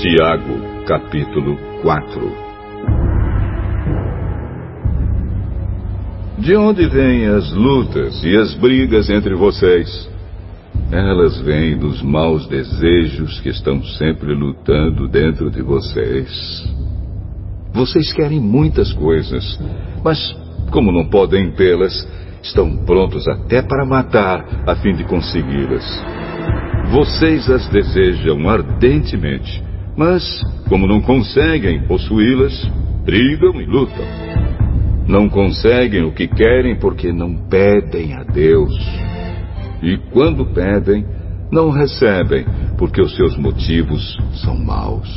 Tiago, capítulo 4 De onde vêm as lutas e as brigas entre vocês? Elas vêm dos maus desejos que estão sempre lutando dentro de vocês. Vocês querem muitas coisas, mas como não podem tê-las, estão prontos até para matar a fim de consegui-las. Vocês as desejam ardentemente mas, como não conseguem possuí-las, brigam e lutam. Não conseguem o que querem porque não pedem a Deus. E quando pedem, não recebem porque os seus motivos são maus.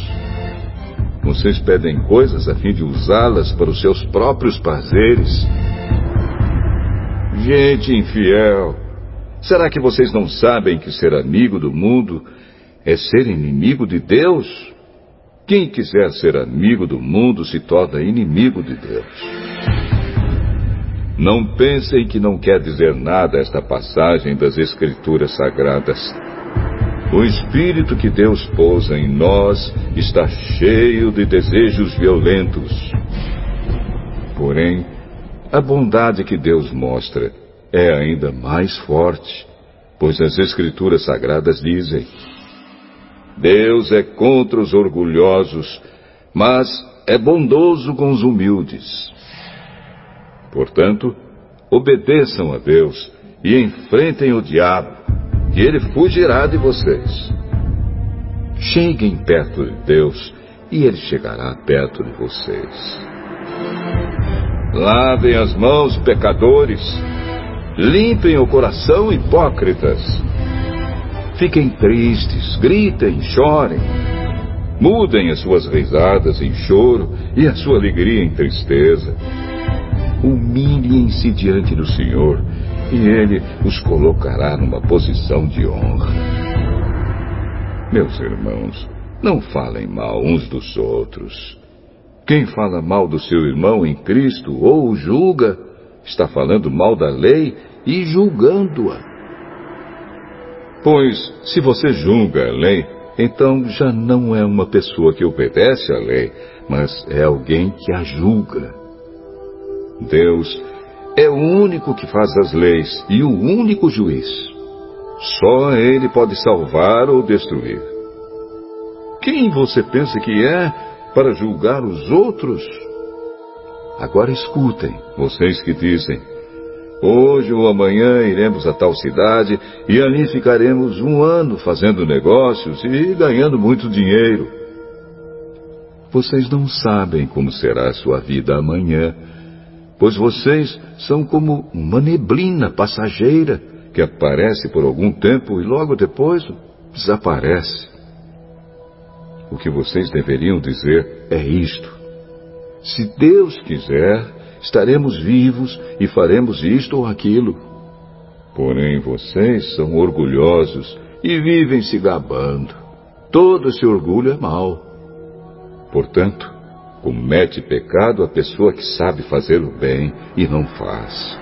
Vocês pedem coisas a fim de usá-las para os seus próprios prazeres. Gente infiel, será que vocês não sabem que ser amigo do mundo é ser inimigo de Deus? Quem quiser ser amigo do mundo se torna inimigo de Deus. Não pensem que não quer dizer nada esta passagem das Escrituras Sagradas. O espírito que Deus pousa em nós está cheio de desejos violentos. Porém, a bondade que Deus mostra é ainda mais forte, pois as Escrituras Sagradas dizem: Deus é contra os orgulhosos, mas é bondoso com os humildes. Portanto, obedeçam a Deus e enfrentem o diabo, e ele fugirá de vocês. Cheguem perto de Deus e ele chegará perto de vocês. Lavem as mãos, pecadores. Limpem o coração, hipócritas. Fiquem tristes, gritem, chorem. Mudem as suas risadas em choro e a sua alegria em tristeza. Humilhem-se diante do Senhor e Ele os colocará numa posição de honra. Meus irmãos, não falem mal uns dos outros. Quem fala mal do seu irmão em Cristo ou o julga, está falando mal da lei e julgando-a. Pois, se você julga a lei, então já não é uma pessoa que obedece à lei, mas é alguém que a julga. Deus é o único que faz as leis e o único juiz. Só Ele pode salvar ou destruir. Quem você pensa que é para julgar os outros? Agora escutem, vocês que dizem, Hoje ou amanhã iremos a tal cidade e ali ficaremos um ano fazendo negócios e ganhando muito dinheiro. Vocês não sabem como será a sua vida amanhã, pois vocês são como uma neblina passageira que aparece por algum tempo e logo depois desaparece. O que vocês deveriam dizer é isto: se Deus quiser, estaremos vivos e faremos isto ou aquilo. Porém, vocês são orgulhosos e vivem se gabando. Todo esse orgulho é mau. Portanto, comete pecado a pessoa que sabe fazer o bem e não faz.